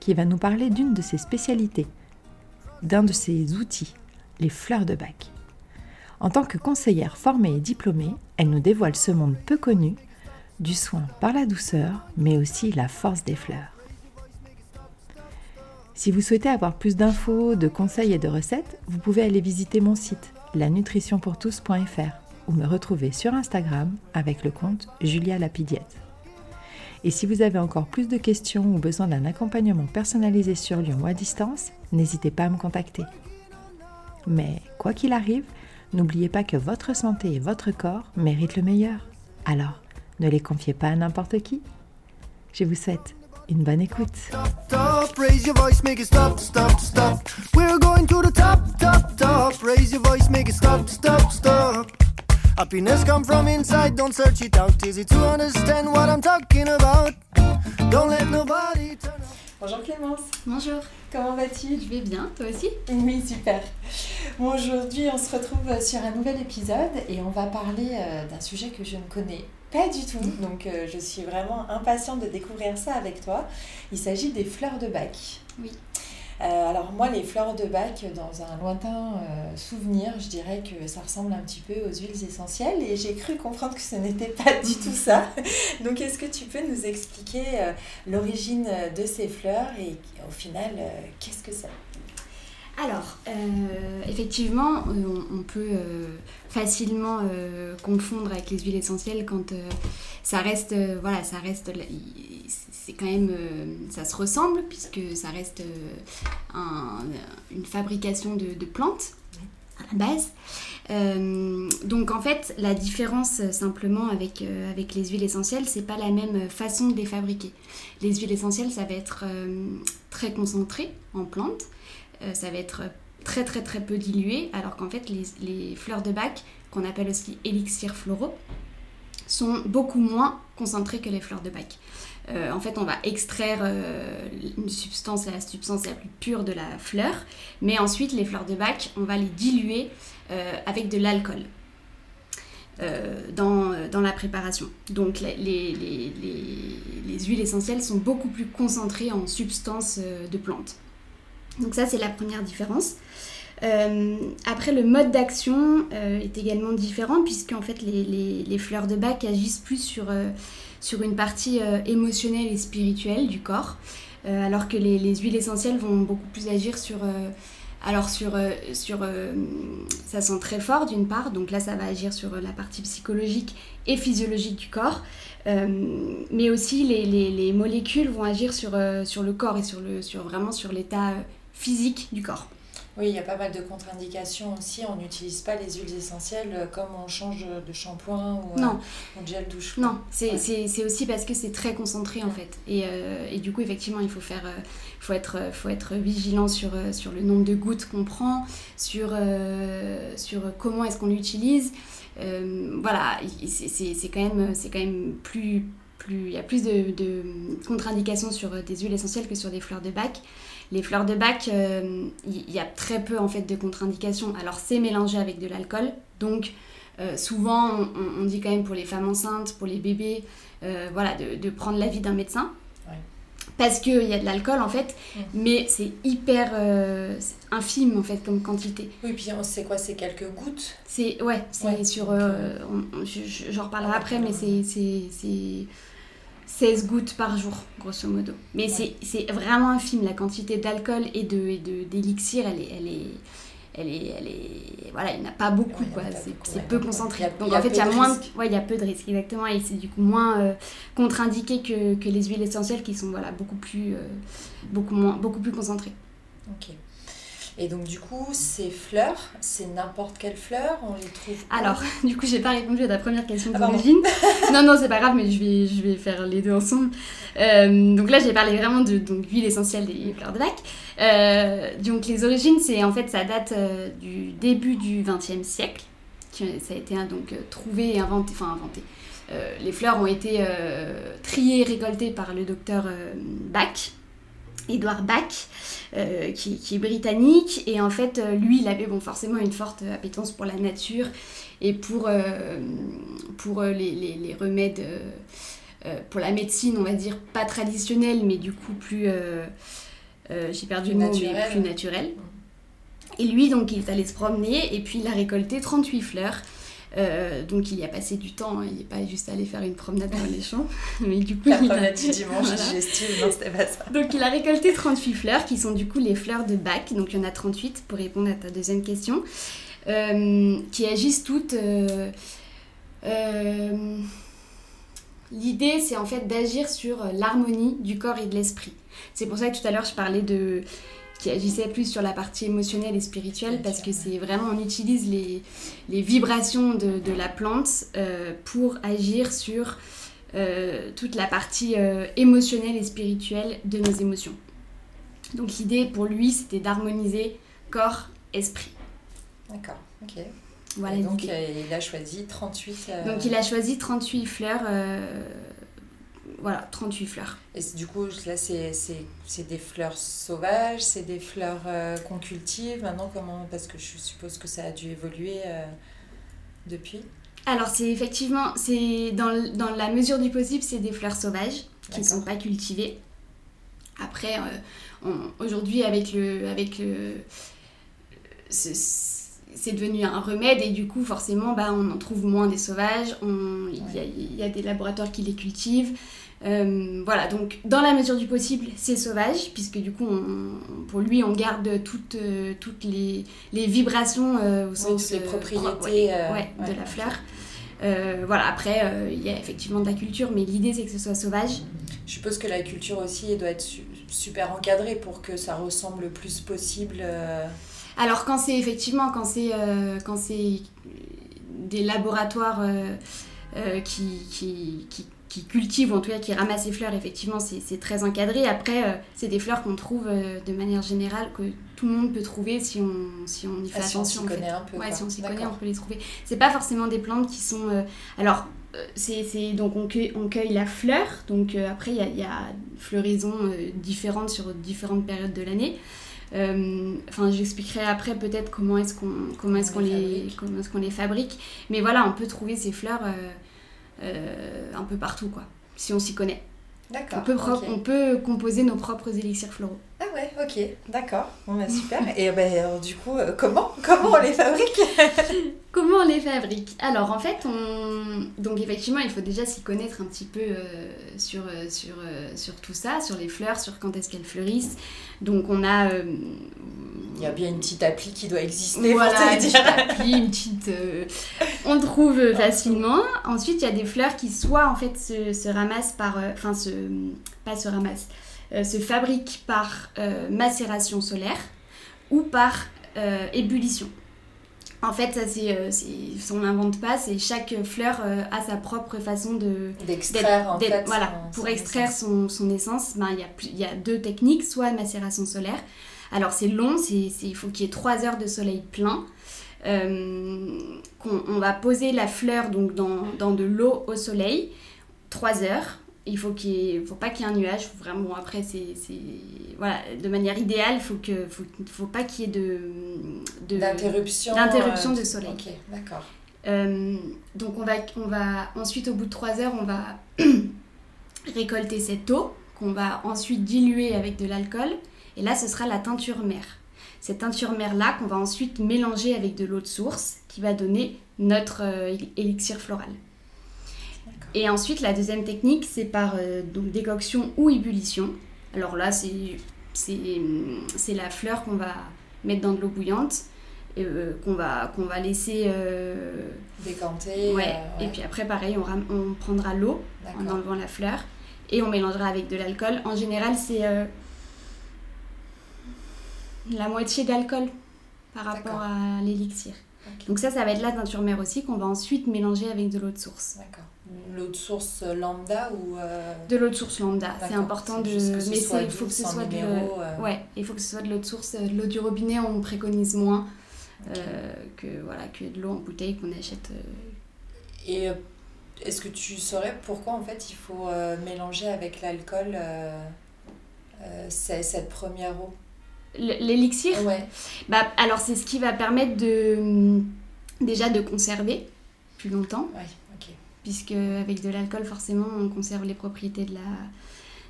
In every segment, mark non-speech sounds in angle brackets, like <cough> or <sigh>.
qui va nous parler d'une de ses spécialités, d'un de ses outils, les fleurs de bac. En tant que conseillère formée et diplômée, elle nous dévoile ce monde peu connu du soin par la douceur, mais aussi la force des fleurs. Si vous souhaitez avoir plus d'infos, de conseils et de recettes, vous pouvez aller visiter mon site lanutritionpourtous.fr ou me retrouver sur Instagram avec le compte Julia Lapidiette. Et si vous avez encore plus de questions ou besoin d'un accompagnement personnalisé sur Lyon ou à distance, n'hésitez pas à me contacter. Mais quoi qu'il arrive, n'oubliez pas que votre santé et votre corps méritent le meilleur. Alors, ne les confiez pas à n'importe qui. Je vous souhaite une bonne écoute. Happiness come from inside, don't search it out. Easy to understand what I'm talking about. Don't let nobody turn Bonjour Clémence. Bonjour. Comment vas-tu? Je vais bien, toi aussi? Oui, super. Bon, aujourd'hui, on se retrouve sur un nouvel épisode et on va parler euh, d'un sujet que je ne connais pas du tout. Donc, euh, je suis vraiment impatiente de découvrir ça avec toi. Il s'agit des fleurs de bac. Oui. Euh, alors moi, les fleurs de bac, dans un lointain euh, souvenir, je dirais que ça ressemble un petit peu aux huiles essentielles et j'ai cru comprendre que ce n'était pas du tout ça. <laughs> Donc est-ce que tu peux nous expliquer euh, l'origine de ces fleurs et au final, qu'est-ce que c'est? Alors, effectivement, on, peut facilement confondre avec les huiles essentielles quand ça reste, voilà, ça reste, c'est quand même, euh, ça se ressemble puisque ça reste euh, une fabrication de, plantes à la base. Euh, donc en fait, la différence simplement avec, avec les huiles essentielles, c'est pas la même façon de les fabriquer. Les huiles essentielles, ça va être très concentré en plantes, ça va être très très très peu dilué, alors qu'en fait les, les, fleurs de bac, qu'on appelle aussi élixirs floraux, sont beaucoup moins concentrées que les fleurs de bac. Euh, en fait, on va extraire euh, une substance, la substance la plus pure de la fleur, mais ensuite, les fleurs de bac, on va les diluer euh, avec de l'alcool. Dans, dans, la préparation. Donc les, les, les, huiles essentielles sont beaucoup plus concentrées en substances de plantes. Donc ça c'est la première différence. après le mode d'action est également différent puisque en fait les, fleurs de bac agissent plus sur sur une partie euh, émotionnelle et spirituelle du corps, euh, alors que les, huiles essentielles vont beaucoup plus agir sur... Euh, alors sur, sur ça sent très fort d'une part, donc là ça va agir sur la partie psychologique et physiologique du corps, mais aussi les, les, molécules vont agir sur, sur le corps et sur, le, sur vraiment sur l'état physique du corps. Oui, il y a pas mal de contre-indications aussi. On n'utilise pas les huiles essentielles euh, comme on change de shampoing ou, euh, non. de gel douche. Non, c'est aussi parce que c'est très concentré en fait. Et, euh, et, du coup, effectivement, il faut, faire, faut, être, faut être vigilant sur, sur le nombre de gouttes qu'on prend, sur, sur comment est-ce qu'on l'utilise. voilà, c'est quand, même, quand même plus plus, il y a plus de, de contre-indications sur des huiles essentielles que sur des fleurs de bac. Les fleurs de bac, il euh, y, a très peu en fait de contre-indications. Alors c'est mélangé avec de l'alcool, donc euh, souvent on, dit quand même pour les femmes enceintes, pour les bébés, euh, voilà, de, prendre l'avis d'un médecin. Parce qu'il y a de l'alcool en fait, mais c'est hyper infime en fait comme quantité. Oui, puis c'est quoi? C'est quelques gouttes? C'est ouais, c'est sur. J'en reparlerai après, mais c'est 16 gouttes par jour, grosso modo. Mais c'est vraiment infime, la quantité d'alcool et d'élixir, de, elle, est, elle, est, elle, est, elle est... Voilà, il n'y en a pas beaucoup, quoi. C'est peu concentré. Donc en fait, il y a moins... Ouais, il y a peu de risques, exactement. Et c'est du coup moins euh, contre-indiqué que, que, les huiles essentielles qui sont voilà, beaucoup, plus, euh, beaucoup, moins, beaucoup plus concentrées. Ok. Et donc du coup, ces fleurs, c'est n'importe quelle fleur On les trouve Alors, <laughs> du coup, j'ai pas répondu à ta première question ah, d'origine. <laughs> non, non, c'est pas grave, mais je vais, je vais faire les deux ensemble. Euh, donc là, j'ai parlé vraiment de donc, l'huile essentielle des fleurs de bac. Euh, donc les origines, c'est en fait, ça date euh, du début du XXe siècle. Ça a été donc trouvé et inventé, enfin inventé. les fleurs ont été triées et récoltées par le docteur Bach Edward Bach, euh, qui, est britannique. Et en fait, euh, lui, il avait bon, forcément une forte appétence pour la nature et pour, euh, pour les, les, remèdes, pour la médecine, on va dire, pas traditionnelle, mais du coup plus... J'ai perdu le mot, mais plus naturel. Et lui, donc, il est allé se promener et puis il a récolté 38 fleurs. Euh, donc il y a passé du temps, hein. il n'est pas juste allé faire une promenade dans les champs. <laughs> Mais du coup, La promenade du dimanche digestive, non, c'était pas ça. Donc il a récolté 38 fleurs qui sont du coup les fleurs de bac. Donc il y en a 38 pour répondre à ta deuxième question. Euh, qui agissent toutes. Euh, l'idée, c'est en fait d'agir sur l'harmonie du corps et de l'esprit. C'est pour ça que tout à l'heure, je parlais de qui agissait plus sur la partie émotionnelle et spirituelle parce que c'est vraiment, on utilise les, les vibrations de, de, la plante euh, pour agir sur euh, toute la partie euh, émotionnelle et spirituelle de nos émotions. Donc l'idée pour lui, c'était d'harmoniser corps, esprit. D'accord, ok. Voilà, donc il a choisi 38... Donc il a choisi 38 fleurs voilà, 38 fleurs. Et du coup, là, c'est des fleurs sauvages, c'est des fleurs euh, qu'on cultive maintenant comment Parce que je suppose que ça a dû évoluer euh, depuis? Alors, c'est effectivement, c'est dans, dans, la mesure du possible, c'est des fleurs sauvages qui ne sont pas cultivées. Après, euh, aujourd'hui, avec le. Avec le c'est devenu un remède et du coup forcément bah, on en trouve moins des sauvages, il y, y, a des laboratoires qui les cultivent, euh, voilà, donc dans la mesure du possible, c'est sauvage, puisque du coup, pour lui, on garde toutes, euh, toutes les, les vibrations euh, au sens... les propriétés de la fleur. voilà, après, il y a effectivement de la culture, mais l'idée, c'est que ce soit sauvage. Je suppose que la culture aussi doit être super encadrée pour que ça ressemble le plus possible. Alors, quand c'est effectivement, quand c'est quand c'est des laboratoires qui, qui, qui qui cultivent ou en tout cas qui ramassent les fleurs, effectivement, c'est très encadré. Après, euh, c'est des fleurs qu'on trouve euh, de manière générale, que tout le monde peut trouver si on, si on y fait attention. Si on s'y connaît un peu. Ouais, si on s'y connaît, on peut les trouver. C'est pas forcément des plantes qui sont. Euh, alors, c'est donc on cueille, on cueille, la fleur, donc après, il y a, y a, floraison différentes sur différentes périodes de l'année. Enfin, j'expliquerai après peut-être comment est-ce qu'on comment est-ce qu'on les, comment est-ce qu'on les fabrique. Mais voilà, on peut trouver ces fleurs euh, un peu partout, quoi, si on s'y connaît. D'accord. On peut, on peut composer nos propres élixirs floraux. Ah ouais, ok, d'accord. Bon, bah, super. Et ben, du coup, euh, comment, <laughs> comment on les fabrique? <laughs> Comment on les fabrique? Alors, en fait, on... donc effectivement, il faut déjà s'y connaître un petit peu euh, sur, sur, sur tout ça, sur les fleurs, sur quand est-ce qu'elles fleurissent. Donc, on a il y a bien une petite appli qui doit exister. Voilà, pour te une petite appli, une petite. Euh, on trouve facilement. Ensuite, il y a des fleurs qui soit en fait se, se ramassent par. Euh, enfin, se. Pas se ramassent. Euh, se fabriquent par macération solaire ou par ébullition. En fait, ça c'est, on n'invente pas, c'est chaque fleur a sa propre façon de d'extraire en fait. Voilà, pour extraire son, son essence, ben, il y, a, il y a deux techniques, soit macération solaire, alors c'est long, il faut qu'il y ait 3 heures de soleil plein. Euh, on, va poser la fleur donc dans, de l'eau au soleil, 3 heures. Il faut qu'il faut pas qu'il y ait un nuage. vraiment, après, c'est, voilà, de manière idéale, il faut que, faut, faut pas qu'il y ait de, d'interruption, d'interruption de soleil. Ok, d'accord. Euh, donc on va, on va ensuite, au bout de 3 heures, on va <clears throat> récolter cette eau qu'on va ensuite diluer avec de l'alcool et là, ce sera la teinture mère. Cette teinture mère-là qu'on va ensuite mélanger avec de l'eau de source qui va donner notre euh, élixir floral. Et ensuite, la deuxième technique, c'est par euh, donc décoction ou ébullition. Alors là, c'est la fleur qu'on va mettre dans de l'eau bouillante, euh, qu'on va, qu'on va laisser décanter. Ouais. Et puis après, pareil, on, on prendra l'eau en enlevant la fleur et on mélangera avec de l'alcool. En général, c'est la moitié d'alcool par rapport à l'élixir. Donc ça, ça va être la teinture mère aussi qu'on va ensuite mélanger avec de l'eau de source. D'accord. L'eau de source lambda ou euh, De l'eau de source lambda. C'est important de. mais il faut que ce soit de. Euh. Ouais, il faut que ce soit de l'eau de source. De l'eau du robinet, on préconise moins euh, que voilà que de l'eau en bouteille qu'on achète. Et est-ce que tu saurais pourquoi en fait il faut mélanger avec l'alcool cette première eau? L'élixir? Ouais. Bah, alors c'est ce qui va permettre de déjà de conserver plus longtemps. Ouais, Puisque avec de l'alcool forcément on conserve les propriétés de la,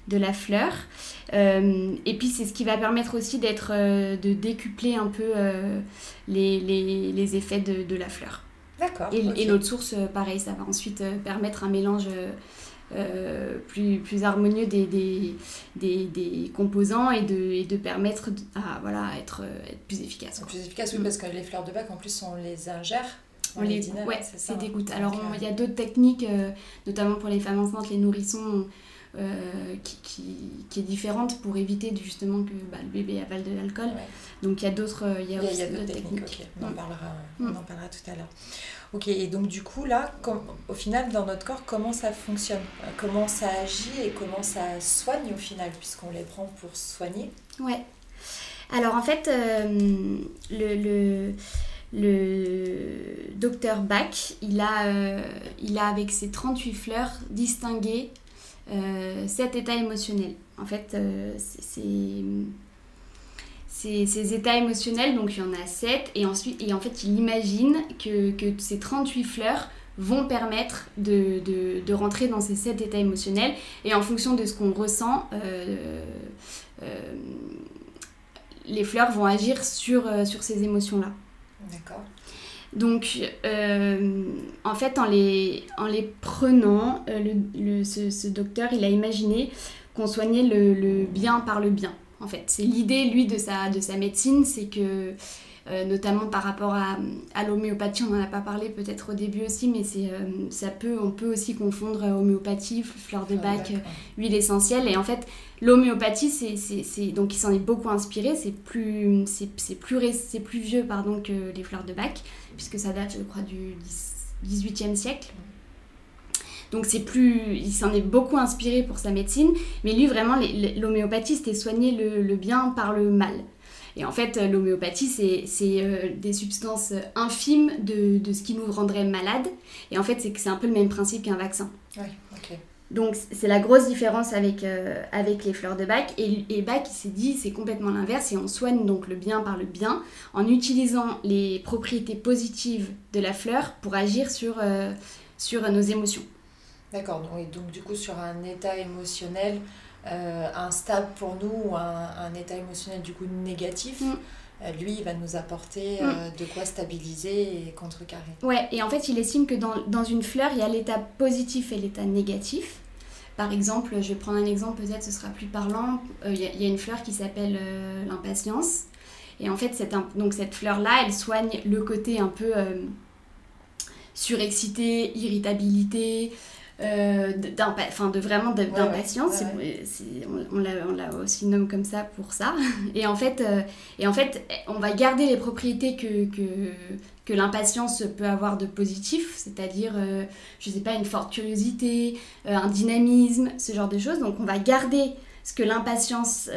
de la fleur. Euh, et puis c'est ce qui va permettre aussi d'être euh, de décupler un peu euh, les, les, les, effets de, de la fleur. D'accord. Et, et l'eau de source, pareil, ça va ensuite permettre un mélange plus, plus harmonieux des, des, des, des, composants et de, et de permettre à voilà, être, être plus efficace. Plus efficace, oui, parce que les fleurs de bac, en plus, on les ingère. On, les, ouais, c'est des gouttes. Alors, euh, il y a d'autres techniques, euh, notamment pour les femmes enceintes, les nourrissons, qui, qui, qui, est différente pour éviter justement que bah, le bébé avale de l'alcool. Donc il y a d'autres il y a, d'autres techniques. On, en mm. parlera, on mm. en parlera tout à l'heure. Ok, et donc du coup, là, au final, dans notre corps, comment ça fonctionne? Comment ça agit et comment ça soigne au final, puisqu'on les prend pour soigner? Ouais. Alors en fait, euh, le, le, le, docteur Bach, il a, euh, avec ses 38 fleurs distingué euh, états émotionnels. En fait, c'est ces, états émotionnels, donc il y en a 7, et, ensuite, et en fait il imagine que, que ces 38 fleurs vont permettre de, rentrer dans ces 7 états émotionnels, et en fonction de ce qu'on ressent, euh, euh, les fleurs vont agir sur, euh, sur ces émotions-là. D'accord. Donc, en fait, en les, en les prenant, le, ce, ce, docteur, il a imaginé qu'on soignait le, le bien par le bien en fait. C'est l'idée, lui, de sa, de sa médecine, c'est que, euh, notamment par rapport à, à l'homéopathie, on n'en a pas parlé peut-être au début aussi, mais c'est, euh, ça peut, on peut aussi confondre homéopathie, fleur de bac, huile essentielle. Et en fait, l'homéopathie, c'est, c'est, donc il s'en est beaucoup inspiré, c'est plus, c'est, c'est plus, c'est plus vieux pardon, que les fleurs de bac, puisque ça date, je crois, du 18e siècle. Donc c'est plus, il s'en est beaucoup inspiré pour sa médecine, mais lui vraiment l'homéopathie c'était soigner le, bien par le mal. Et en fait l'homéopathie c'est euh, des substances infimes de, de, ce qui nous rendrait malade. Et en fait c'est un peu le même principe qu'un vaccin. Oui, ok. Donc c'est la grosse différence avec, euh, avec les fleurs de bac. Et, et Bach il s'est dit c'est complètement l'inverse et on soigne donc le bien par le bien en utilisant les propriétés positives de la fleur pour agir sur, euh, sur nos émotions. D'accord, donc, donc du coup sur un état émotionnel euh, instable pour nous ou un, état émotionnel du coup négatif, mm. euh, lui il va nous apporter euh, mm. de quoi stabiliser et contrecarrer. Ouais, et en fait il estime que dans, dans une fleur il y a l'état positif et l'état négatif. Par exemple, je vais prendre un exemple, peut-être ce sera plus parlant. Il y, y, a une fleur qui s'appelle l'impatience. Et en fait, cette, donc cette fleur-là, elle soigne le côté un peu surexcité, irritabilité, euh, de vraiment d'impatience. on, l'a aussi nomme comme ça pour ça. <laughs> Et en fait, euh, et en fait on va garder les propriétés que, que, que l'impatience peut avoir de positif, c'est-à-dire, euh, je sais pas, une forte curiosité, euh, un dynamisme, ce genre de choses. Donc on va garder ce que l'impatience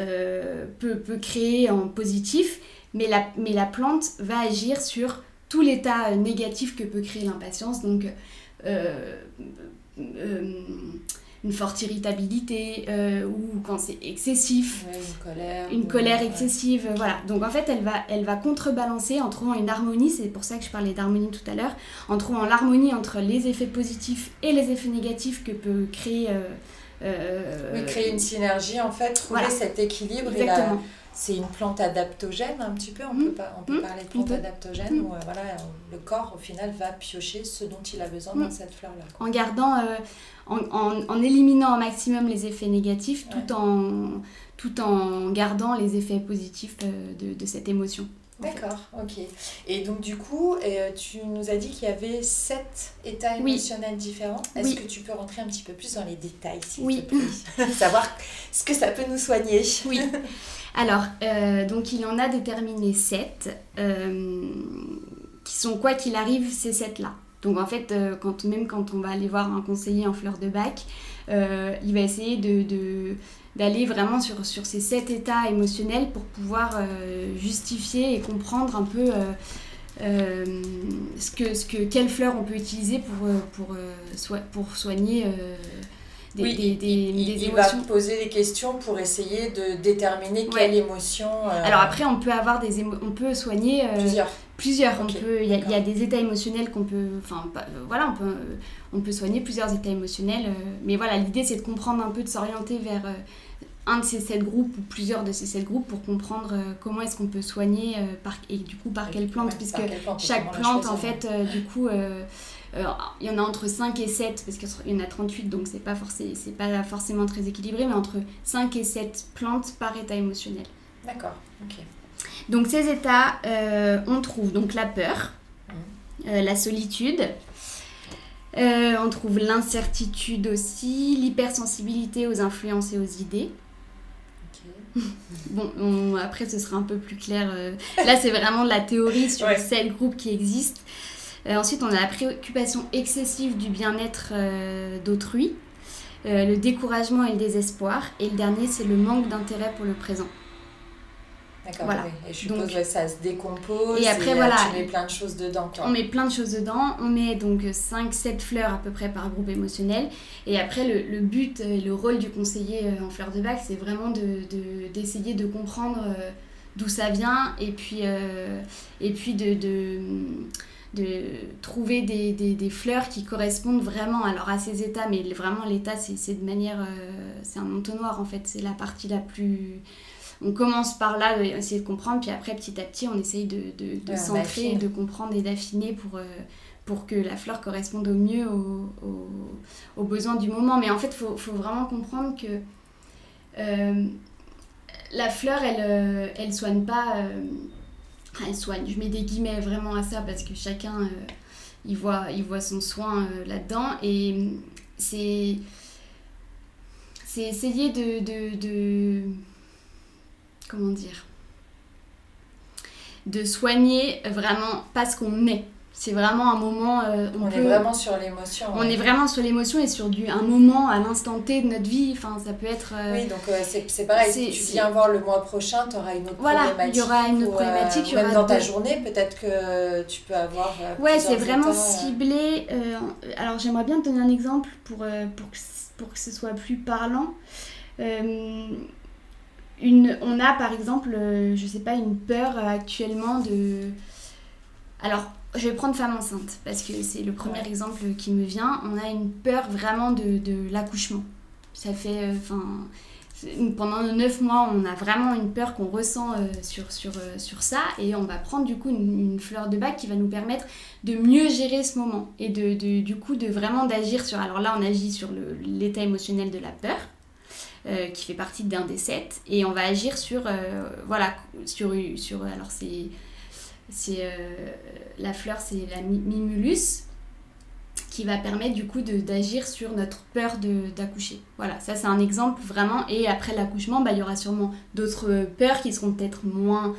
peut, peut créer en positif, mais la, mais la plante va agir sur tout l'état négatif que peut créer l'impatience. Donc, euh, une forte irritabilité euh, ou quand c'est excessif, une colère, une colère excessive, voilà. Donc en fait, elle va, elle va contrebalancer en trouvant une harmonie, c'est pour ça que je parlais d'harmonie tout à l'heure, en trouvant l'harmonie entre les effets positifs et les effets négatifs que peut créer... Euh, oui, créer une synergie en fait, trouver cet équilibre Exactement c'est une plante adaptogène un petit peu, on mmh. peut, pas, on peut mmh. parler de plante adaptogène mmh. où euh, voilà, le corps au final va piocher ce dont il a besoin dans cette fleur-là. En gardant, euh, en, en, en, éliminant au maximum les effets négatifs tout, en, tout en gardant les effets positifs euh, de, de cette émotion. D'accord, ok. Et donc du coup, euh, tu nous as dit qu'il y avait sept états émotionnels différents. Est-ce que tu peux rentrer un petit peu plus dans les détails, s'il oui. te plaît <laughs> Savoir ce que ça peut nous soigner. Oui. Alors, euh, donc il y en a déterminé sept, euh, qui sont quoi qu'il arrive, ces sept-là. Donc en fait, quand, même quand on va aller voir un conseiller en fleur de bac, il va essayer de d'aller vraiment sur, sur ces sept états émotionnels pour pouvoir euh, justifier et comprendre un peu euh, euh, ce que, ce que, quelle fleur on peut utiliser pour, pour, pour soigner des, oui, des, des, il, des il émotions. va poser des questions pour essayer de déterminer quelle émotion. Alors après, on peut avoir des on peut soigner plusieurs. Plusieurs. On peut. Il y, y, a des états émotionnels qu'on peut. Enfin, voilà, on peut on peut soigner plusieurs états émotionnels. mais voilà, l'idée c'est de comprendre un peu, de s'orienter vers un de ces sept groupes ou plusieurs de ces sept groupes pour comprendre euh, comment est-ce qu'on peut soigner euh, par, et du coup par quelle plante, puisque chaque plante en fait, euh, du coup, il y en a entre 5 et 7, parce qu'il y en a 38, donc c'est pas, pas forcément très équilibré, mais entre 5 et 7 plantes par état émotionnel. D'accord, ok. Donc ces états, on trouve donc la peur, mmh. la solitude, on trouve l'incertitude aussi, l'hypersensibilité aux influences et aux idées, <laughs> bon, après, ce sera un peu plus clair. Euh. Là, c'est vraiment de la théorie sur ouais. sept groupes qui existent. Euh, ensuite, on a la préoccupation excessive du bien-être euh, d'autrui, le découragement et le désespoir. Et le dernier, c'est le manque d'intérêt pour le présent. D'accord, voilà. Et je suppose que ça se décompose. Et après, voilà. Tu mets plein de choses dedans. On met plein de choses dedans. On met donc 5-7 fleurs à peu près par groupe émotionnel. Et après, le, le but et le rôle du conseiller euh, en fleurs de bac, c'est vraiment d'essayer de, de, comprendre euh, d'où ça vient et puis, euh, et puis de, de, de trouver des, des, des, fleurs qui correspondent vraiment alors à ces états. Mais vraiment, l'état, c'est de manière. c'est un entonnoir en fait. C'est la partie la plus on commence par là, essayer de comprendre, puis après, petit à petit, on essaye de, de, de centrer, de comprendre et d'affiner pour, euh, pour que la fleur corresponde au mieux aux, besoins du moment. Mais en fait, il faut, faut, vraiment comprendre que euh, la fleur, elle, euh, elle soigne pas. elle soigne, je mets des guillemets vraiment à ça parce que chacun, il, voit, il voit son soin là-dedans. Et c'est. C'est essayer de, de comment dire, de soigner vraiment parce qu'on est. C'est vraiment un moment. Euh, on, est vraiment sur l'émotion. On est vraiment sur l'émotion et sur du, un moment à l'instant T de notre vie. Enfin, ça peut être. Euh, oui, donc euh, c'est pareil. Si tu viens voir le mois prochain, tu auras une autre voilà, problématique. il y aura une autre problématique. même dans ta journée, peut-être que tu peux avoir. ouais, c'est vraiment ciblé. alors, j'aimerais bien te donner un exemple pour, pour, que, pour que ce soit plus parlant on a par exemple, euh, je sais pas, une peur actuellement de. Alors, je vais prendre femme enceinte parce que c'est le premier exemple qui me vient. On a une peur vraiment de, l'accouchement. Ça fait. Euh, enfin. pendant neuf mois, on a vraiment une peur qu'on ressent euh, sur, sur, sur ça et on va prendre du coup une, fleur de bac qui va nous permettre de mieux gérer ce moment et de, du coup de vraiment d'agir sur... Alors là, on agit sur l'état émotionnel de la peur euh, qui fait partie d'un des sept. Et on va agir sur, euh, voilà, sur, sur alors c'est, c'est euh, la fleur, c'est la mimulus qui va permettre du coup d'agir sur notre peur d'accoucher. Voilà, ça c'est un exemple vraiment. Et après l'accouchement, bah, il y aura sûrement d'autres peurs qui seront peut-être moins,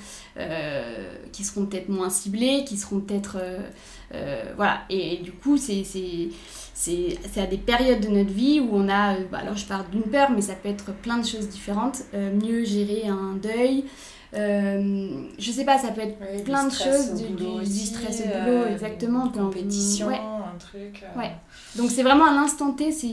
qui seront peut-être moins ciblées, qui seront peut-être... voilà, et, et, du coup c'est c'est à des périodes de notre vie où on a, euh, bah, alors je parle d'une peur, mais ça peut être plein de choses différentes, euh, mieux gérer un deuil, euh, je sais pas, ça peut être plein de choses, du, du, stress au boulot, euh, exactement. compétition, un truc. Ouais. Donc c'est vraiment à l'instant T, c'est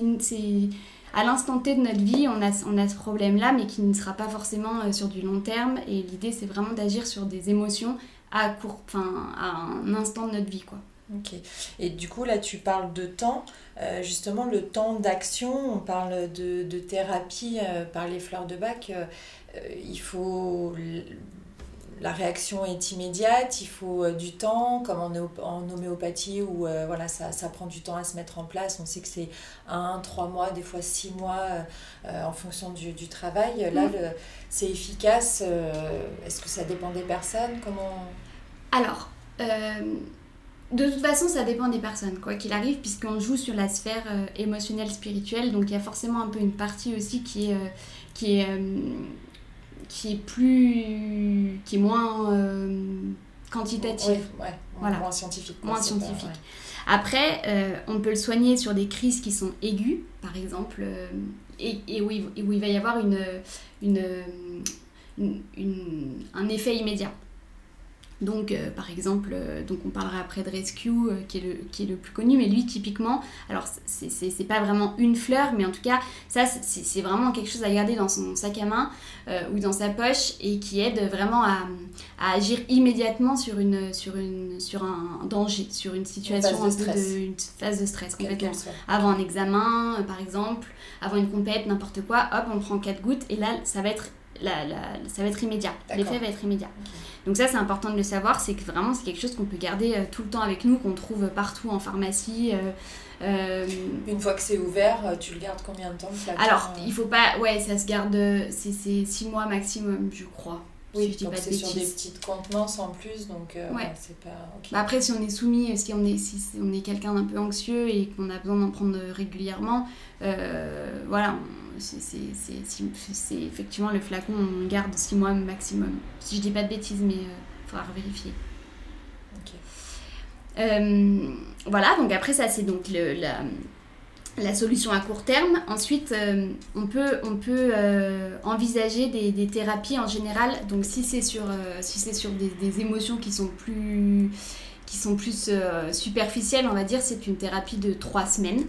à l'instant T de notre vie, on a, on a ce problème-là, mais qui ne sera pas forcément sur du long terme. Et l'idée, c'est vraiment d'agir sur des émotions à court, enfin, à un instant de notre vie, quoi. Ok. Et du coup, là, tu parles de temps. Euh, justement, le temps d'action, on parle de, de thérapie euh, par les fleurs de bac. Euh, il faut la réaction est immédiate, il faut du temps, comme en, en homéopathie où voilà, ça, ça, prend du temps à se mettre en place. On sait que c'est un, trois mois, des fois six mois en fonction du, du travail. Là, mm. c'est efficace. Est-ce que ça dépend des personnes? Comment? Alors, de toute façon, ça dépend des personnes, quoi qu'il arrive, puisqu'on joue sur la sphère euh, émotionnelle, spirituelle. Donc il y a forcément un peu une partie aussi qui est, euh, qui est, euh, qui est plus. qui est moins quantitative. voilà. moins scientifique. moins scientifique. Après, on peut le soigner sur des crises qui sont aiguës, par exemple, et, et, où il, où il, va y avoir une, une, une un effet immédiat. Donc, euh, par exemple, euh, donc on parlera après de Rescue, euh, qui, est le, qui est le plus connu, mais lui, typiquement, alors c'est pas vraiment une fleur, mais en tout cas, ça, c'est vraiment quelque chose à garder dans son sac à main ou dans sa poche et qui aide vraiment à, à, agir immédiatement sur, une, sur, une, sur un danger, sur une situation, une phase de stress, une phase de stress complètement. Avant un examen, par exemple, avant une compète, n'importe quoi, hop, on prend quatre gouttes et là, ça va être, la, la, ça va être immédiat. L'effet va être immédiat. Donc ça, c'est important de le savoir, c'est que vraiment, c'est quelque chose qu'on peut garder euh, tout le temps avec nous, qu'on trouve partout en pharmacie. Euh, euh, Une fois que c'est ouvert, tu le gardes combien de temps Alors, il faut pas... Ouais, ça se garde... C'est 6 mois maximum, je crois. Oui, donc c'est sur des petites contenances en plus, donc ouais. c'est pas... Bah, après, si on est soumis, si on est, si on est quelqu'un d'un peu anxieux et qu'on a besoin d'en prendre régulièrement, voilà, c'est effectivement le flacon, on garde 6 mois maximum. Si je dis pas de bêtises, mais il euh, faudra vérifier. Euh, voilà, donc après ça c'est donc le, la, la, solution à court terme. Ensuite, euh, on peut, on peut envisager des, thérapies en général. Donc si c'est sur, sur des, émotions qui sont plus, qui sont plus superficielles, on va dire, c'est une thérapie de 3 semaines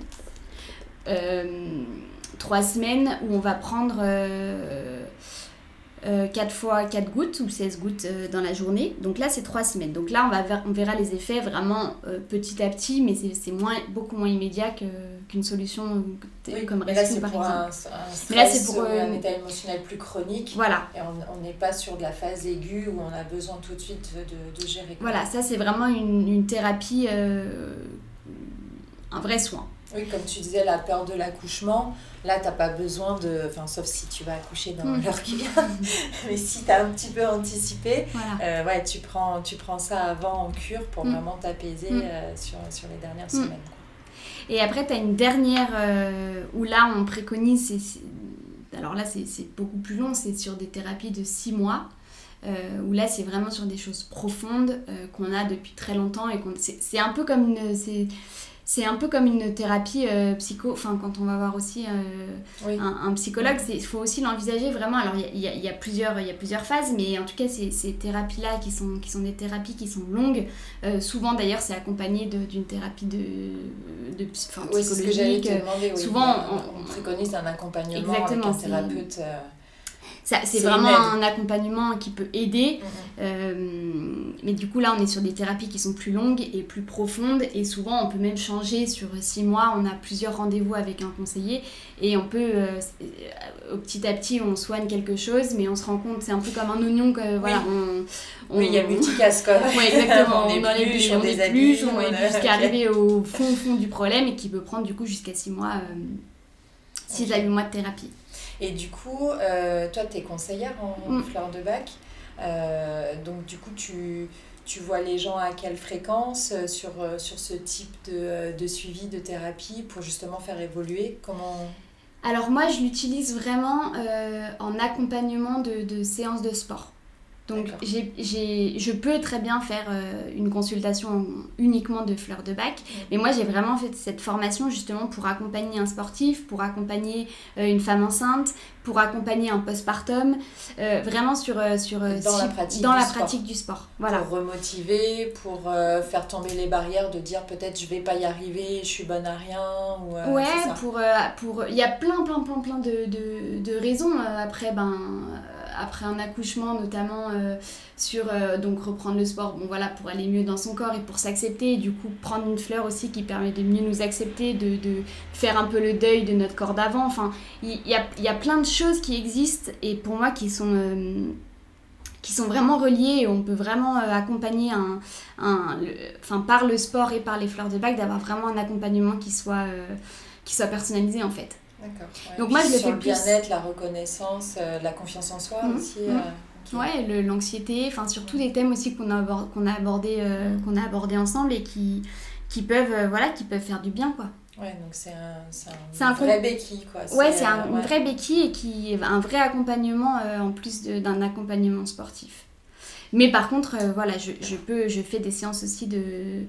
trois semaines où on va prendre euh, euh, 4 fois 4 gouttes ou 16 gouttes euh, dans la journée. Donc là, c'est 3 semaines. Donc là, on, va verra les effets vraiment euh, petit à petit, mais c'est moins, beaucoup moins immédiat qu'une solution comme Rescue, par exemple. Un, mais là, c'est pour un état émotionnel plus chronique. Voilà. Et on n'est pas sur de la phase aiguë où on a besoin tout de suite de, de gérer. Voilà, ça, c'est vraiment une, une thérapie, un vrai soin. Oui, comme tu disais, la peur de l'accouchement, là, tu n'as pas besoin de. Enfin, sauf si tu vas accoucher dans mm. l'heure qui vient. <laughs> Mais si tu as un petit peu anticipé, euh, ouais, tu, prends, tu prends ça avant en cure pour mm. vraiment t'apaiser mm. euh, sur, sur les dernières semaines. Et après, tu as une dernière euh, où là, on préconise. Alors là, c'est beaucoup plus long, c'est sur des thérapies de 6 mois. où là c'est vraiment sur des choses profondes qu'on a depuis très longtemps et qu'on c'est un peu comme une c'est un peu comme une thérapie euh, psycho, enfin quand on va voir aussi euh, un, psychologue, il faut aussi l'envisager vraiment. Alors il y, y, a, plusieurs, y a plusieurs phases, mais en tout cas ces, ces thérapies-là qui sont, qui sont des thérapies qui sont longues, euh, souvent d'ailleurs c'est accompagné d'une thérapie de, de psychologique. souvent on, préconise un accompagnement avec un thérapeute c'est vraiment un accompagnement qui peut aider. Mhm. Euh, mais du coup, là, on est sur des thérapies qui sont plus longues et plus profondes. Et souvent, on peut même changer sur six mois. On a plusieurs rendez-vous avec un conseiller. Et on peut, euh, au petit à petit, on soigne quelque chose. Mais on se rend compte, c'est un peu comme un oignon que, voilà, on, oui, il y a multicasque. oui, exactement. <laughs> on, enlève plus, on plus, on est jusqu'à arriver au fond, fond du problème et qui peut prendre du coup jusqu'à six mois, euh, six à huit mois de thérapie. Et du coup, euh, toi, tu es conseillère en mm. fleur de bac. Euh, donc, du coup, tu, tu vois les gens à quelle fréquence euh, sur, sur ce type de, de suivi, de thérapie, pour justement faire évoluer? Comment alors moi, je l'utilise vraiment en accompagnement de, de séances de sport. Donc je peux très bien faire euh, une consultation uniquement de fleurs de bac, mais moi j'ai vraiment fait cette formation justement pour accompagner un sportif, pour accompagner euh, une femme enceinte, pour accompagner un postpartum, euh, vraiment sur, sur dans, la, pratique, dans du la sport. pratique du sport. Voilà. Pour remotiver, pour faire tomber les barrières de dire peut-être je vais pas y arriver, je suis bonne à rien. Ou, ouais, pour pour il y a plein plein plein plein de, de, de raisons. après ben après un accouchement notamment euh, sur euh, donc reprendre le sport bon voilà pour aller mieux dans son corps et pour s'accepter et du coup prendre une fleur aussi qui permet de mieux nous accepter de, de faire un peu le deuil de notre corps d'avant enfin il y, a, y, a, plein de choses qui existent et pour moi qui sont euh, qui sont vraiment reliés et on peut vraiment accompagner un, un enfin par le sport et par les fleurs de bac d'avoir vraiment un accompagnement qui soit qui soit personnalisé en fait. D'accord. Donc moi je le fais le bien-être, la reconnaissance, la confiance en soi mhm. aussi. Mhm. Ouais, l'anxiété, enfin surtout des thèmes aussi qu'on a, qu'on a, abordé, euh, qu'on a abordé ensemble et qui, qui, peuvent, euh, voilà, qui peuvent faire du bien. quoi. Ouais, donc c'est un, un, vrai béquille. Quoi. Ouais, c'est un, vrai béquille et qui, un vrai accompagnement euh, en plus d'un accompagnement sportif. Mais par contre, voilà, je, je, peux, je fais des séances aussi de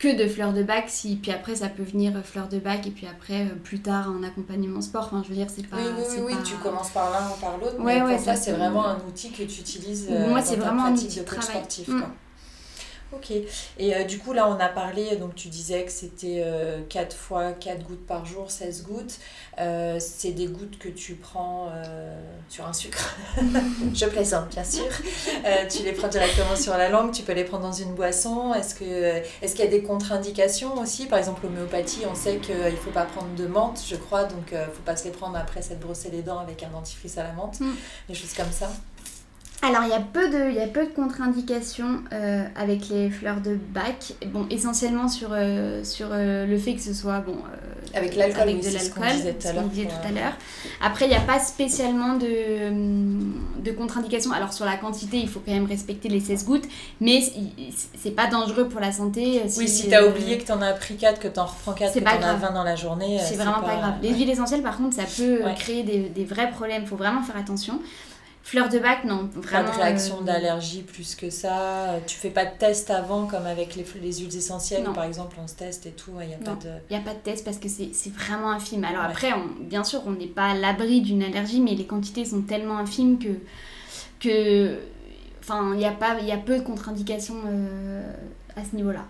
que de fleurs de bac, si, puis après ça peut venir fleurs de bac et puis après euh, plus tard un accompagnement sport. Enfin, je veux dire, c'est pas. Oui, oui, oui, tu commences par l'un ou par l'autre. Ouais, mais ça, c'est vraiment un outil que tu utilises. Moi, c'est vraiment un outil de, travail. sportif. Mm. Ok. Et euh, du coup, là, on a parlé, donc tu disais que c'était 4 euh, fois 4 gouttes par jour, 16 gouttes. Euh, c'est des gouttes que tu prends sur un sucre. <laughs> Je plaisante, bien sûr. tu les prends directement sur la langue, tu peux les prendre dans une boisson. Est-ce qu'il est qu'il y a des contre-indications aussi? Par exemple, l'homéopathie, on sait qu'il ne faut pas prendre de menthe, je crois, donc il ne faut pas se les prendre après s'être brossé les dents avec un dentifrice à la menthe, mm. des choses comme ça. Alors, il y a peu de, il peu de contre-indications euh, avec les fleurs de bac. Bon, essentiellement sur, euh, sur euh, le fait que ce soit bon, avec l'alcool, avec de l'alcool, ce qu'on disait tout à l'heure. Après, il n'y a pas spécialement de, de contre-indications. Alors, sur la quantité, il faut quand même respecter les 16 gouttes, mais c'est pas dangereux pour la santé. oui, si tu as oublié que tu en as pris 4, que tu en reprends 4, que tu en as 20 dans la journée. C'est vraiment pas, grave. Les huiles essentielles, par contre, ça peut créer des, des vrais problèmes. Il faut vraiment faire attention. Fleur de bac, non. Vraiment, pas de réaction euh, d'allergie plus que ça. Tu fais pas de test avant, comme avec les, les huiles essentielles, par exemple, on se teste et tout. Il n'y a, pas de... a pas de test parce que c'est vraiment infime. Alors après, on, bien sûr, on n'est pas à l'abri d'une allergie, mais les quantités sont tellement infimes que. que enfin, il y, a pas, y a peu de contre-indications euh, à ce niveau-là.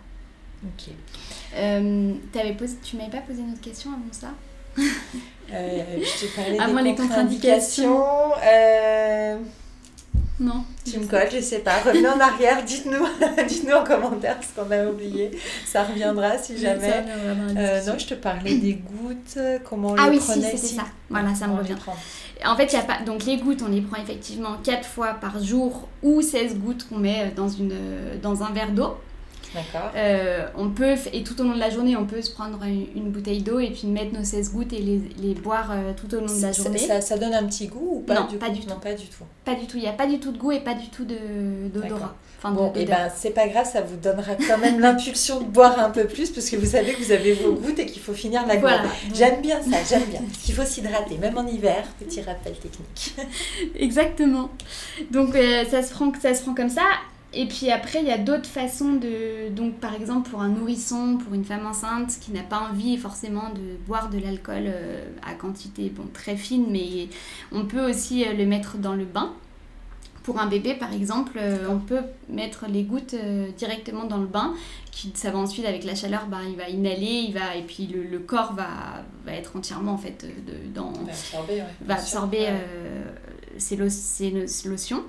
Ok. Euh, avais posé, tu m'avais pas posé une autre question avant ça? Euh, je des contre-indications. Euh... Non. Tu me colles, je sais pas. Revenez en arrière, dites-nous <laughs> dites en commentaire ce qu'on a oublié. Ça reviendra si jamais. Euh, non, je te parlais des gouttes, comment on ah, les oui, prenait. Ah oui, c'est ça. Voilà, ça me revient. En fait, y a pas... donc les gouttes, on les prend effectivement 4 fois par jour ou 16 gouttes qu'on met dans, une... dans un verre d'eau. D'accord. Euh, on peut, et tout au long de la journée, on peut se prendre une, bouteille d'eau et puis mettre nos 16 gouttes et les, les boire euh, tout au long de la journée. Ça, ça, donne un petit goût ou pas Non, du pas du tout. Non, pas du tout. Pas du tout. Il n'y a pas du tout de goût et pas du tout d'odorat. Enfin, bon, et eh ben c'est pas grave, ça vous donnera quand même <laughs> l'impulsion de boire un peu plus parce que vous savez que vous avez vos gouttes et qu'il faut finir la gourde. J'aime bien ça, j'aime bien. qu'il faut s'hydrater, même en hiver. Petit rappel technique. <laughs> Exactement. Donc euh, ça, se prend, ça se prend comme ça. Et puis après, il y a d'autres façons de... Donc par exemple pour un nourrisson, pour une femme enceinte qui n'a pas envie forcément de boire de l'alcool euh, à quantité bon, très fine, mais on peut aussi euh, le mettre dans le bain. Pour un bébé, par exemple, euh, on peut mettre les gouttes directement dans le bain. Qui, ça va ensuite, avec la chaleur, bah, il va inhaler, il va, et puis le, corps va, va, être entièrement en fait, de, dans, va absorber, va absorber ces, lotions.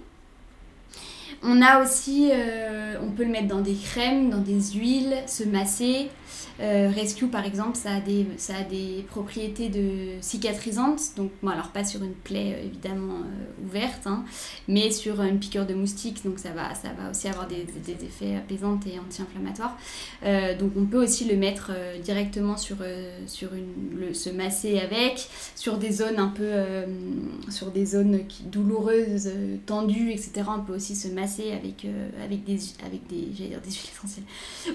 On a aussi, euh, on peut le mettre dans des crèmes, dans des huiles, se masser. Euh, Rescue, par exemple, ça a des, ça a des propriétés de cicatrisantes. Donc, bon, alors pas sur une plaie euh, évidemment euh, ouverte, hein, mais sur une piqûre de moustique. Donc, ça va, ça va aussi avoir des, des effets apaisants et anti-inflammatoires. donc, on peut aussi le mettre directement sur, sur une, le, se masser avec, sur des zones un peu, sur des zones qui, douloureuses, tendues, etc. On peut aussi se masser avec, avec des, avec des, des huiles essentielles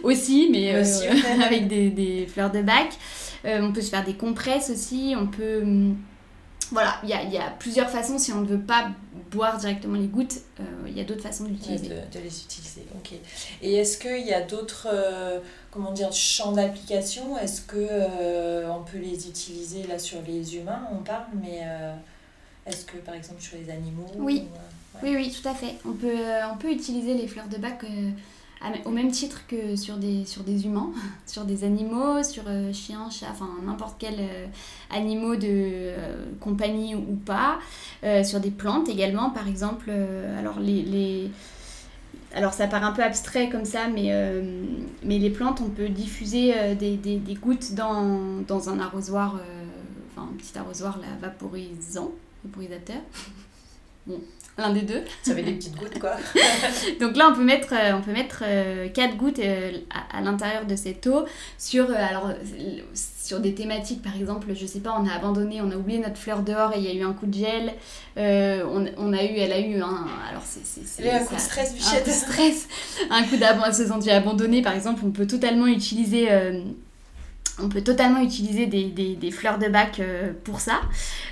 aussi, mais <laughs> avec des des, fleurs de bac. Euh, on peut se faire des compresses aussi. On peut. Hum, voilà, il y a, y a, plusieurs façons. Si on ne veut pas boire directement les gouttes, euh, il y a d'autres façons d'utiliser. De, de, les utiliser, ok. Et est-ce qu'il y a d'autres euh, comment dire, champs d'application? Est-ce que on peut les utiliser là sur les humains On parle, mais est-ce que par exemple sur les animaux Oui, oui, oui, tout à fait. On peut, on peut utiliser les fleurs de bac au même titre que sur des, sur des humains, <laughs> sur des animaux, sur euh, chiens, chats, enfin n'importe quel euh, animaux de euh, compagnie ou pas, sur des plantes également par exemple. alors les, les, alors ça paraît un peu abstrait comme ça, mais, mais les plantes, on peut diffuser des, des, des, gouttes dans, dans un arrosoir, enfin un petit arrosoir là, vaporisant, vaporisateur. <laughs> Bon, l'un des deux. Ça fait des petites gouttes, quoi. <laughs> Donc là, on peut mettre, euh, on peut mettre 4 gouttes à, l'intérieur de cette eau sur, alors, sur des thématiques, par exemple, je sais pas, on a abandonné, on a oublié notre fleur dehors et il y a eu un coup de gel. On, on, a eu, elle a eu un, alors c'est, un coup de stress, Un coup de stress, un coup d'abandon, se sentir abandonné, par exemple, on peut totalement utiliser on peut totalement utiliser des, fleurs de bac euh, pour ça.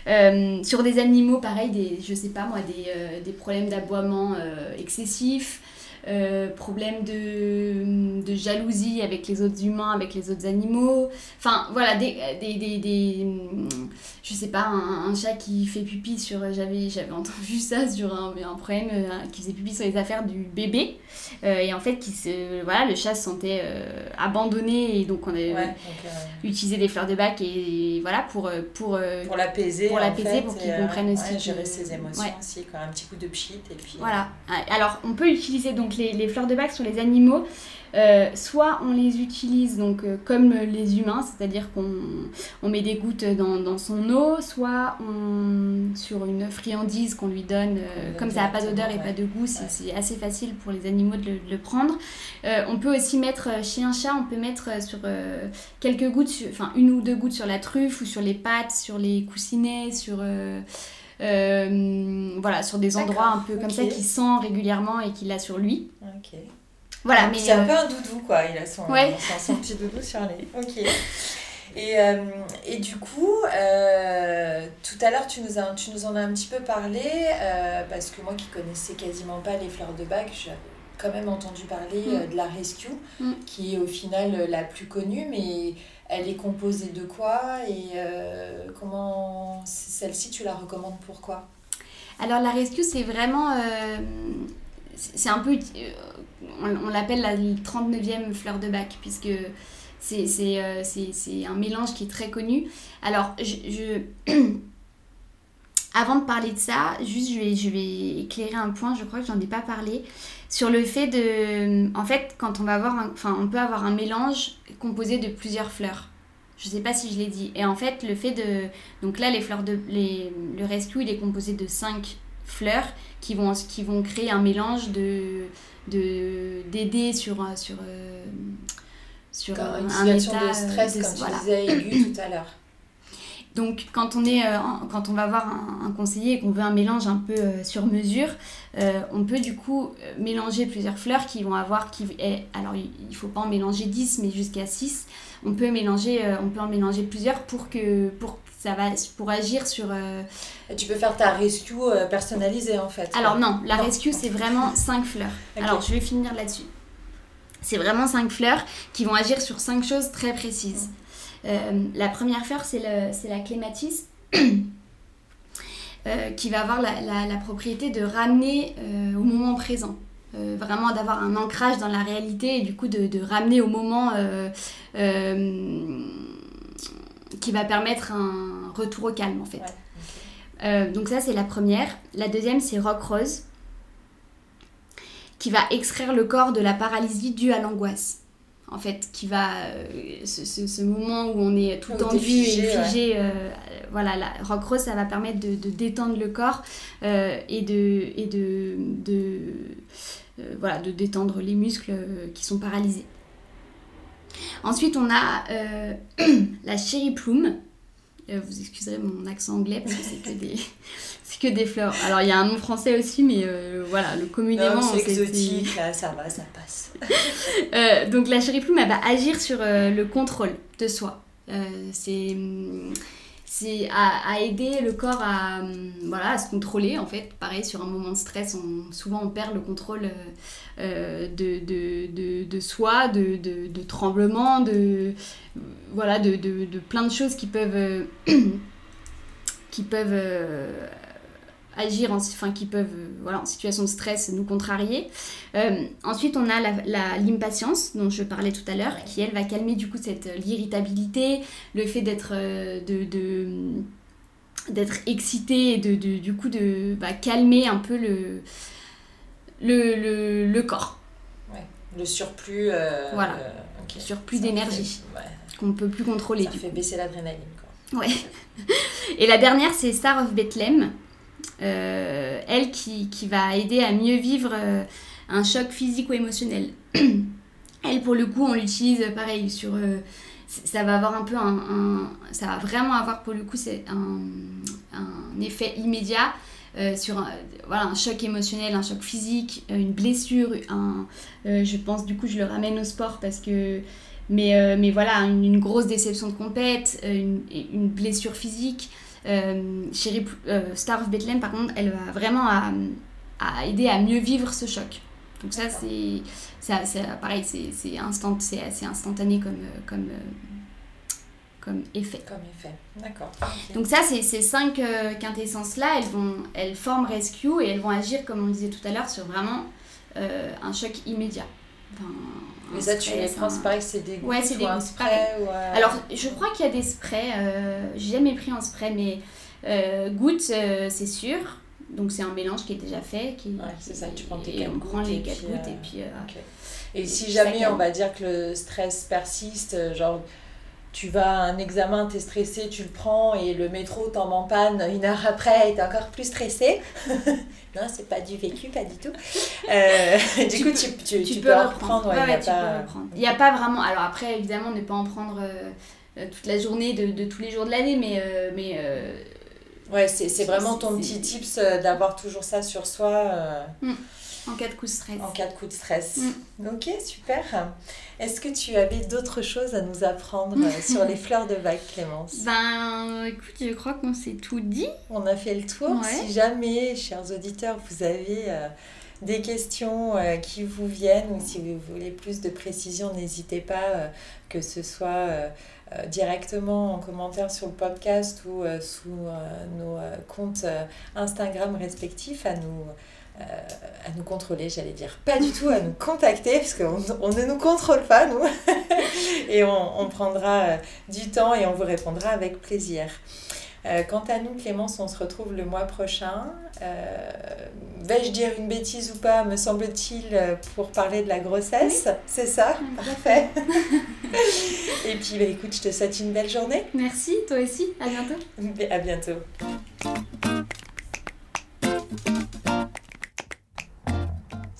Euh, sur des animaux, pareil, des, je sais pas moi, des, euh, problèmes d'aboiement excessifs, euh, problème de, de, jalousie avec les autres humains, avec les autres animaux. Enfin, voilà, des, des, des, des je sais pas, un, chat qui fait pipi sur. J'avais, j'avais <laughs> entendu ça sur un, un problème euh, qui faisait pipi sur les affaires du bébé. Euh, et en fait, qui se, voilà, le chat se sentait abandonné et donc on a utilisé des fleurs de bac et, voilà pour. Pour, pour l'apaiser. Pour l'apaiser, pour qu'il comprenne aussi. gérer ses émotions aussi, quand un petit coup de pchit et puis. Voilà. Alors, on peut utiliser donc les, fleurs de bac sur les animaux, euh, soit on les utilise donc euh, comme les humains, c'est-à-dire qu'on on met des gouttes dans, son eau, soit on, sur une friandise qu'on lui donne, euh, comme ça n'a pas d'odeur et pas de goût, c'est assez facile pour les animaux de le, prendre. on peut aussi mettre, chez un chat, on peut mettre sur quelques gouttes, enfin une ou deux gouttes sur la truffe ou sur les pattes, sur les coussinets, sur... Euh, voilà, sur des endroits un peu comme ça qu'il sent régulièrement et qu'il a sur lui. Ok. Voilà, mais. C'est un euh, peu un doudou, quoi. Il a son, son, petit doudou sur les. Ok. Et, euh, et, du coup, tout à l'heure, tu, nous tu nous en as un petit peu parlé, parce que moi qui connaissais quasiment pas les fleurs de bac, j'avais quand même entendu parler mm. de la Rescue, mm. qui est au final la plus connue, mais elle est composée de quoi et euh, comment celle-ci tu la recommandes pourquoi Alors la Rescue c'est vraiment euh, un euh, on, l'appelle la 39e fleur de bac puisque c'est un mélange qui est très connu. Alors <clears throat> avant de parler de ça, juste je vais, éclairer un point, je crois que j'en ai pas parlé, sur le fait de. En fait, quand on va avoir Enfin, on peut avoir un mélange composé de plusieurs fleurs. Je sais pas si je l'ai dit. Et en fait, le fait de. Donc là, les fleurs de. Les, le rescue, il est composé de cinq fleurs qui vont, qui vont créer un mélange de d'aider sur sur euh, sur un, situation état de stress comme tu disais aigu tout à l'heure donc quand on, est, euh, quand on va voir un, conseiller et qu'on veut un mélange un peu euh, sur mesure, euh, on peut du coup mélanger plusieurs fleurs qui vont avoir... Qui, alors il ne faut pas en mélanger 10 mais jusqu'à 6. On peut, mélanger, on peut en mélanger plusieurs pour que, pour ça va pour agir sur tu peux faire ta rescue personnalisée en fait alors non la rescue c'est vraiment 5 fleurs. Alors je vais finir là-dessus. C'est vraiment 5 fleurs qui vont agir sur 5 choses très précises la première fleur, c'est la clématisse. <clears throat> Euh, qui va avoir la, propriété de ramener euh, au moment présent. vraiment d'avoir un ancrage dans la réalité et du coup de, ramener au moment qui va permettre un retour au calme en fait. donc ça c'est la première. La deuxième c'est Rock Rose qui va extraire le corps de la paralysie due à l'angoisse en fait, qui va. Euh, ce, moment où on est tout tendu et figé, euh, voilà, la rock rose, ça va permettre de, détendre le corps euh, et de. Et de, de voilà, de détendre les muscles qui sont paralysés. Ensuite, on a <clears throat> la cherry plume. Vous excuserez mon accent anglais parce que c'est que des, <laughs> que des fleurs. Alors il y a un nom français aussi, mais euh, voilà, le communément. C'est exotique, là, ça va, ça passe. <laughs> Euh, donc la chérie plume, elle va agir sur euh, le contrôle de soi. c'est c'est à, aider le corps à, voilà, à se contrôler en fait. Pareil, sur un moment de stress, on, souvent on perd le contrôle de, de, de, de, soi, de, de, tremblements, de, voilà, de plein de choses qui peuvent, <clears throat> qui peuvent agir, en, enfin qui peuvent, euh, voilà, en situation de stress, nous contrarier. Euh, ensuite, on a l'impatience, dont je parlais tout à l'heure, qui elle va calmer du coup cette euh, l'irritabilité, le fait d'être de, d'être excité et de, du coup de bah, calmer un peu le, le, le, corps. Ouais. Le surplus. voilà. Le surplus d'énergie qu'on ne peut plus contrôler. Ça fait baisser l'adrénaline. Ouais. <laughs> Et la dernière, c'est Star of Bethlehem. Elle qui, va aider à mieux vivre un choc physique ou émotionnel. <clears throat> elle, pour le coup, on l'utilise pareil sur ça va avoir un peu un, ça va vraiment avoir pour le coup c'est un, effet immédiat euh, sur un, choc émotionnel, un choc physique, euh, une blessure, euh, je pense du coup je le ramène au sport parce que mais, voilà une, grosse déception de compète, une blessure physique. Chérie Star of Bethlehem par contre elle va vraiment à, à aider à mieux vivre ce choc. Donc ça c'est pareil, c'est instant, assez instantané comme, comme, comme effet. Comme effet, d'accord. Donc ça, ces, ces cinq euh, quintessences-là, elles, vont, elles forment Rescue et elles vont agir, comme on disait tout à l'heure, sur vraiment euh, un choc immédiat. Mais ça, tu les prends, pareil, c'est des gouttes Ouais, c'est des gouttes, Alors, je crois qu'il y a des sprays, euh, j'ai jamais pris un spray, mais gouttes, c'est sûr. Donc c'est un mélange qui est déjà fait. Qui, ouais, c'est ça, tu prends tes et on prend les gouttes et puis... Et si jamais on va dire que le stress persiste, genre tu vas à un examen, tu es stressé, tu le prends et le métro tombe en panne une heure après et tu es encore plus stressé. <laughs> non, c'est pas du vécu, pas du tout. Euh, <laughs> du coup, tu, tu, tu, peux, reprendre. Il n'y a pas vraiment. Alors après, évidemment, ne pas en prendre euh, euh, toute la journée de, de, tous les jours de l'année, mais. mais ouais, c'est vraiment ton petit tips d'avoir toujours ça sur soi. Mm. En cas de coup de stress. En cas de coup de stress. Mm. Ok, super. Est-ce que tu avais d'autres choses à nous apprendre euh, <laughs> sur les fleurs de bac, Clémence? Ben, écoute, je crois qu'on s'est tout dit. On a fait le tour. Si jamais, chers auditeurs, vous avez euh, des questions euh, qui vous viennent ou si vous voulez plus de précision, n'hésitez pas, que ce soit directement en commentaire sur le podcast ou sous nos comptes Instagram respectifs à nous euh, à nous contrôler, j'allais dire. Pas du tout à nous contacter, parce qu'on on ne nous contrôle pas, nous. <laughs> et on, on, prendra euh, du temps et on vous répondra avec plaisir. Euh, quant à nous, Clémence, on se retrouve le mois prochain. Vais-je dire une bêtise ou pas, me semble-t-il, pour parler de la grossesse? C'est ça? Parfait. <laughs> et puis, bah, écoute, je te souhaite une belle journée. Merci, toi aussi. À bientôt. À bientôt.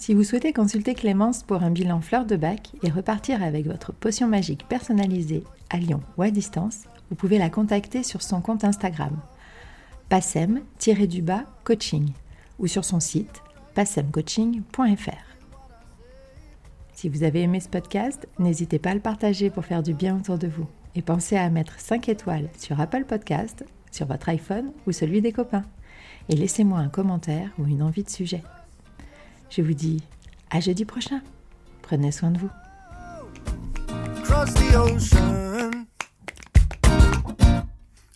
Si vous souhaitez consulter Clémence pour un bilan fleur de bac et repartir avec votre potion magique personnalisée à Lyon ou à distance, vous pouvez la contacter sur son compte Instagram passem-du-bas coaching ou sur son site passemcoaching.fr. Si vous avez aimé ce podcast, n'hésitez pas à le partager pour faire du bien autour de vous et pensez à mettre 5 étoiles sur Apple Podcast, sur votre iPhone ou celui des copains. Et laissez-moi un commentaire ou une envie de sujet. Je vous dis à jeudi prochain. Prenez soin de vous.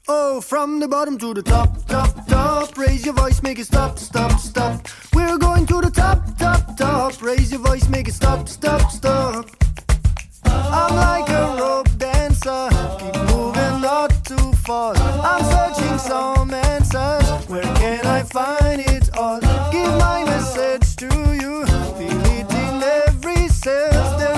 Oh, from the bottom to the top, top, top. Raise your voice, make it stop, stop, stop. We're going to the top, top, top. Raise your voice, make it stop, stop, stop. I'm like a rope dancer. Keep moving, not too fast. I'm searching some answers. Where can I find it all? sisters.